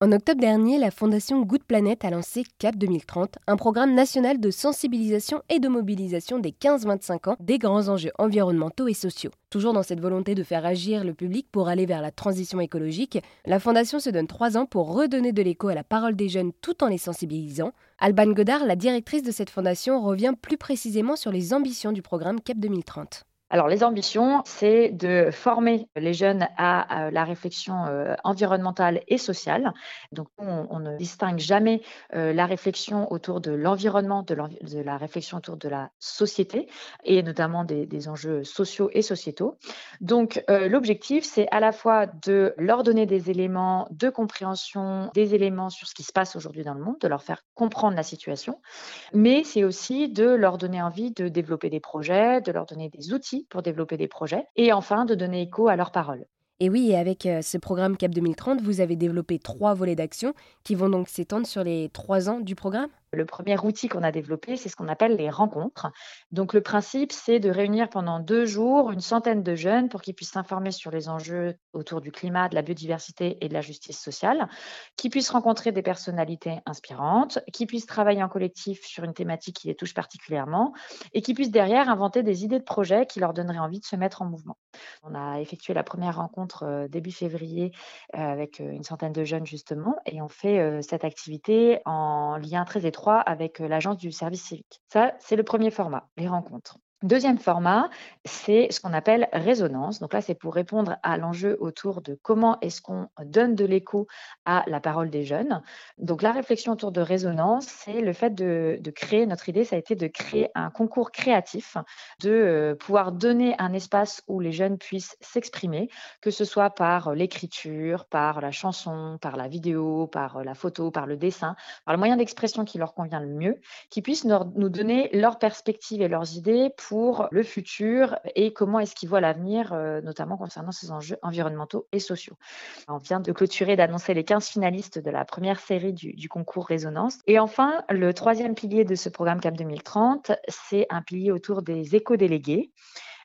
En octobre dernier, la fondation Good Planet a lancé CAP 2030, un programme national de sensibilisation et de mobilisation des 15-25 ans des grands enjeux environnementaux et sociaux. Toujours dans cette volonté de faire agir le public pour aller vers la transition écologique, la fondation se donne trois ans pour redonner de l'écho à la parole des jeunes tout en les sensibilisant. Alban Godard, la directrice de cette fondation, revient plus précisément sur les ambitions du programme CAP 2030. Alors, les ambitions, c'est de former les jeunes à, la réflexion euh, environnementale et sociale. Donc, on, ne distingue jamais euh, la réflexion autour de l'environnement, de, la réflexion autour de la société et notamment des, enjeux sociaux et sociétaux. Donc, euh, l'objectif, c'est à la fois de leur donner des éléments de compréhension, des éléments sur ce qui se passe aujourd'hui dans le monde, de leur faire comprendre la situation, mais c'est aussi de leur donner envie de développer des projets, de leur donner des outils pour développer des projets et enfin de donner écho à leurs paroles. Et oui, avec euh, ce programme CAP 2030, vous avez développé trois volets d'action qui vont donc s'étendre sur les trois ans du programme? Le premier outil qu'on a développé, c'est ce qu'on appelle les rencontres. Donc, le principe, c'est de réunir pendant deux jours une centaine de jeunes pour qu'ils puissent s'informer sur les enjeux autour du climat, de la biodiversité et de la justice sociale, qu'ils puissent rencontrer des personnalités inspirantes, qu'ils puissent travailler en collectif sur une thématique qui les touche particulièrement et qu'ils puissent derrière inventer des idées de projets qui leur donneraient envie de se mettre en mouvement. On a effectué la première rencontre euh, début février euh, avec euh, une centaine de jeunes, justement, et on fait cette activité en lien très étroit avec l'agence du service civique. Ça, c'est le premier format, les rencontres. Deuxième format, c'est ce qu'on appelle résonance. Donc là, c'est pour répondre à l'enjeu autour de comment est-ce qu'on donne de l'écho à la parole des jeunes. Donc la réflexion autour de résonance, c'est le fait de, créer, notre idée, ça a été de créer un concours créatif, de euh, pouvoir donner un espace où les jeunes puissent s'exprimer, que ce soit par l'écriture, par la chanson, par la vidéo, par la photo, par le dessin, par le moyen d'expression qui leur convient le mieux, qui puissent nous donner leurs perspectives et leurs idées le futur et comment est-ce qu'ils voient l'avenir, euh, notamment concernant ces enjeux environnementaux et sociaux. On vient de clôturer, d'annoncer les 15 finalistes de la première série du, du concours Résonance. Et enfin, le troisième pilier de ce programme CAP 2030, c'est un pilier autour des éco-délégués.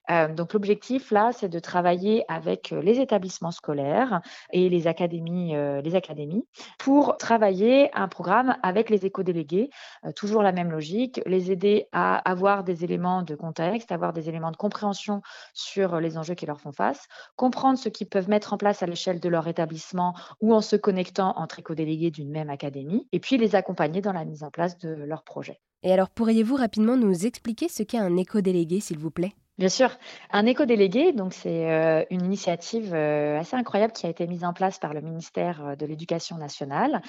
Euh, donc l'objectif là, c'est de travailler avec euh, les établissements scolaires et les académies, euh, les académies pour travailler un programme avec les éco-délégués. toujours la même logique, les aider à avoir des éléments de contexte, avoir des éléments de compréhension sur les enjeux qui leur font face, comprendre ce qu'ils peuvent mettre en place à l'échelle de leur établissement ou en se connectant entre éco-délégués d'une même académie, et puis les accompagner dans la mise en place de leur projet. Et alors, pourriez-vous rapidement nous expliquer ce qu'est un éco-délégué, s'il vous plaît? Bien sûr, un éco-délégué, donc c'est euh, une initiative euh, assez incroyable qui a été mise en place par le ministère euh, de l'Éducation nationale.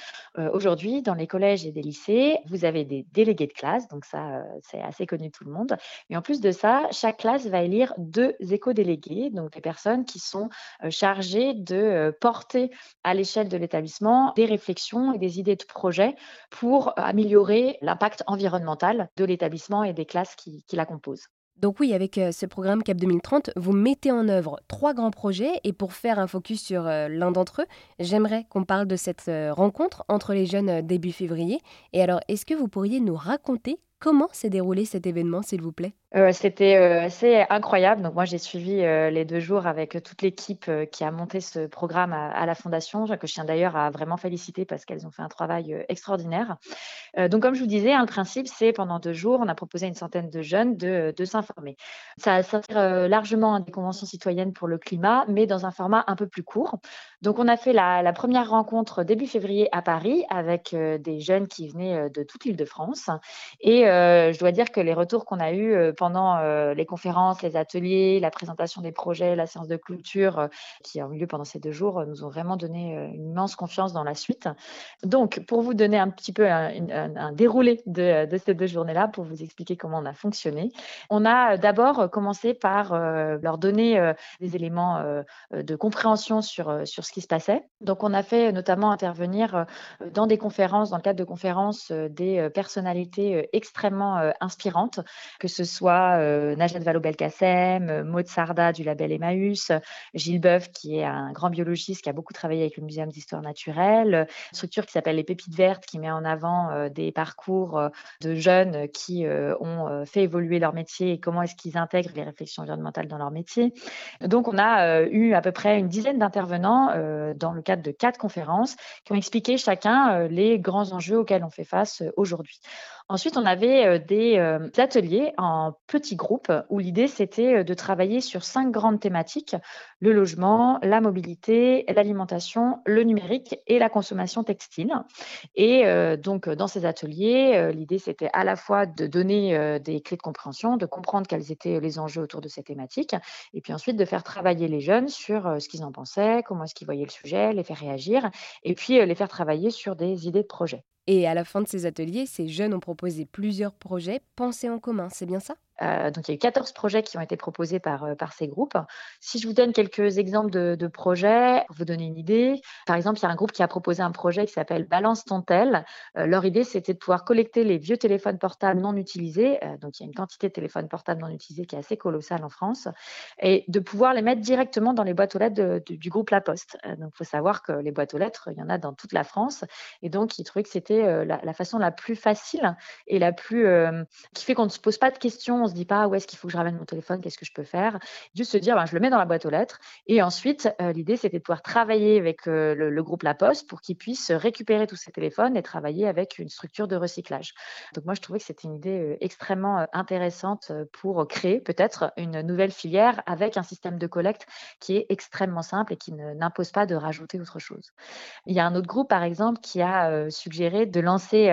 Aujourd'hui, dans les collèges et des lycées, vous avez des délégués de classe, donc ça, c'est assez connu de tout le monde. Mais en plus de ça, chaque classe va élire deux éco-délégués, donc des personnes qui sont chargées de porter à l'échelle de l'établissement des réflexions et des idées de projets pour améliorer l'impact environnemental de l'établissement et des classes qui la composent. Donc oui, avec euh, ce programme CAP 2030, vous mettez en œuvre trois grands projets et pour faire un focus sur euh, l'un d'entre eux, j'aimerais qu'on parle de cette euh, rencontre entre les jeunes début février. Et alors, est-ce que vous pourriez nous raconter comment s'est déroulé cet événement, s'il vous plaît? Euh, c'était euh, assez incroyable. Donc moi, j'ai suivi euh, les deux jours avec toute l'équipe qui a monté ce programme à, la Fondation, que je tiens d'ailleurs à vraiment féliciter parce qu'elles ont fait un travail extraordinaire. donc comme je vous disais, hein, le principe, c'est pendant deux jours, on a proposé à une centaine de jeunes de, s'informer. Ça sert largement à des conventions citoyennes pour le climat, mais dans un format un peu plus court. Donc on a fait la, la première rencontre début février à Paris avec des jeunes qui venaient de toute l'île de France. Et je dois dire que les retours qu'on a eus pendant euh, les conférences, les ateliers, la présentation des projets, la séance de clôture euh, qui a eu lieu pendant ces deux jours euh, nous ont vraiment donné une immense confiance dans la suite. Donc, pour vous donner un petit peu un, déroulé de, ces deux journées-là, pour vous expliquer comment on a fonctionné, on a d'abord commencé par leur donner des éléments de compréhension sur, sur ce qui se passait. Donc, on a fait notamment intervenir dans des conférences, dans le cadre de conférences, des personnalités extrêmement inspirantes, que ce soit Najat Vallaud-Belkacem, Maud Sarda du label Emmaüs, Gilles Boeuf qui est un grand biologiste qui a beaucoup travaillé avec le Muséum d'histoire naturelle, une structure qui s'appelle les Pépites Vertes qui met en avant des parcours de jeunes qui ont fait évoluer leur métier et comment est-ce qu'ils intègrent les réflexions environnementales dans leur métier. Donc on a eu à peu près une dizaine d'intervenants dans le cadre de quatre conférences qui ont expliqué chacun les grands enjeux auxquels on fait face aujourd'hui. Ensuite, on avait euh, des euh, ateliers en petits groupes où l'idée, c'était euh, de travailler sur cinq grandes thématiques, le logement, la mobilité, l'alimentation, le numérique et la consommation textile. Et donc, dans ces ateliers, l'idée, c'était à la fois de donner des clés de compréhension, de comprendre quels étaient les enjeux autour de ces thématiques, et puis ensuite de faire travailler les jeunes sur ce qu'ils en pensaient, comment est-ce qu'ils voyaient le sujet, les faire réagir, et puis les faire travailler sur des idées de projet. Et à la fin de ces ateliers, ces jeunes ont proposé plusieurs projets pensés en commun, c'est bien ça? Euh, donc, il y a eu 14 projets qui ont été proposés par, euh, par ces groupes. Si je vous donne quelques exemples de, projets, pour vous donner une idée, par exemple, il y a un groupe qui a proposé un projet qui s'appelle Balance ton tel. Euh, leur idée, c'était de pouvoir collecter les vieux téléphones portables non utilisés. donc, il y a une quantité de téléphones portables non utilisés qui est assez colossale en France, et de pouvoir les mettre directement dans les boîtes aux lettres du groupe La Poste. donc, il faut savoir que les boîtes aux lettres, il y en a dans toute la France. Et donc, ils trouvaient que c'était la, la, façon la plus facile et la plus. qui fait qu'on ne se pose pas de questions on se dit pas où est-ce qu'il faut que je ramène mon téléphone, qu'est-ce que je peux faire? Juste se dire, ben, je le mets dans la boîte aux lettres. Et ensuite, euh, l'idée, c'était de pouvoir travailler avec euh, le, groupe La Poste pour qu'ils puissent récupérer tous ces téléphones et travailler avec une structure de recyclage. Donc moi, je trouvais que c'était une idée euh, extrêmement intéressante pour créer peut-être une nouvelle filière avec un système de collecte qui est extrêmement simple et qui n'impose pas de rajouter autre chose. Il y a un autre groupe, par exemple, qui a suggéré de lancer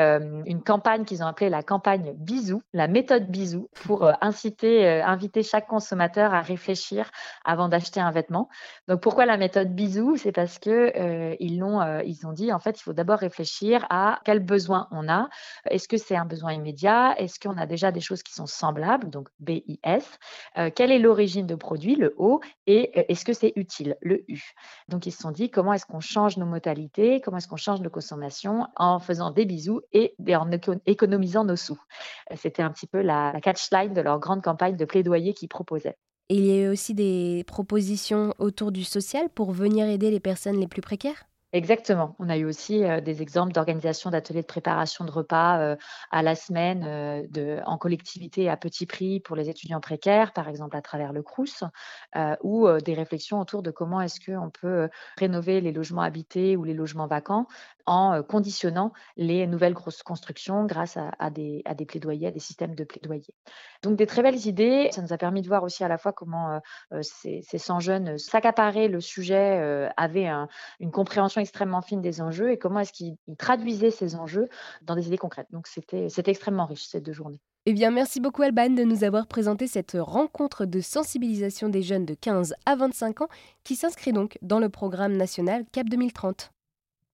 une campagne qu'ils ont appelée la campagne Bisou, la méthode Bisou, pour euh, inciter, euh, inviter chaque consommateur à réfléchir avant d'acheter un vêtement. Donc pourquoi la méthode bisou C'est parce que euh, ils l'ont, ils ont dit en fait, il faut d'abord réfléchir à quel besoin on a. Est-ce que c'est un besoin immédiat? Est-ce qu'on a déjà des choses qui sont semblables? Donc BIS. quelle est l'origine de produit? Le O. Et est-ce que c'est utile? Le U. Donc ils se sont dit comment est-ce qu'on change nos modalités? Comment est-ce qu'on change nos consommations en faisant des bisous et en économisant nos sous? C'était un petit peu la, la catchline de leur grande campagne de plaidoyer qu'ils proposaient. Et il y a eu aussi des propositions autour du social pour venir aider les personnes les plus précaires? Exactement. On a eu aussi euh, des exemples d'organisation d'ateliers de préparation de repas euh, à la semaine euh, en collectivité à petit prix pour les étudiants précaires, par exemple à travers le CRUS, ou des réflexions autour de comment est-ce qu'on peut rénover les logements habités ou les logements vacants en conditionnant les nouvelles grosses constructions grâce à, des, plaidoyers, à des systèmes de plaidoyer. Donc des très belles idées. Ça nous a permis de voir aussi à la fois comment ces, ces 100 jeunes s'accaparaient le sujet, avaient une extrêmement fine des enjeux et comment est-ce qu'ils traduisaient ces enjeux dans des idées concrètes. Donc c'était extrêmement riche ces deux journées. Eh bien, merci beaucoup Alban de nous avoir présenté cette rencontre de sensibilisation des jeunes de 15 à 25 ans qui s'inscrit donc dans le programme national CAP 2030.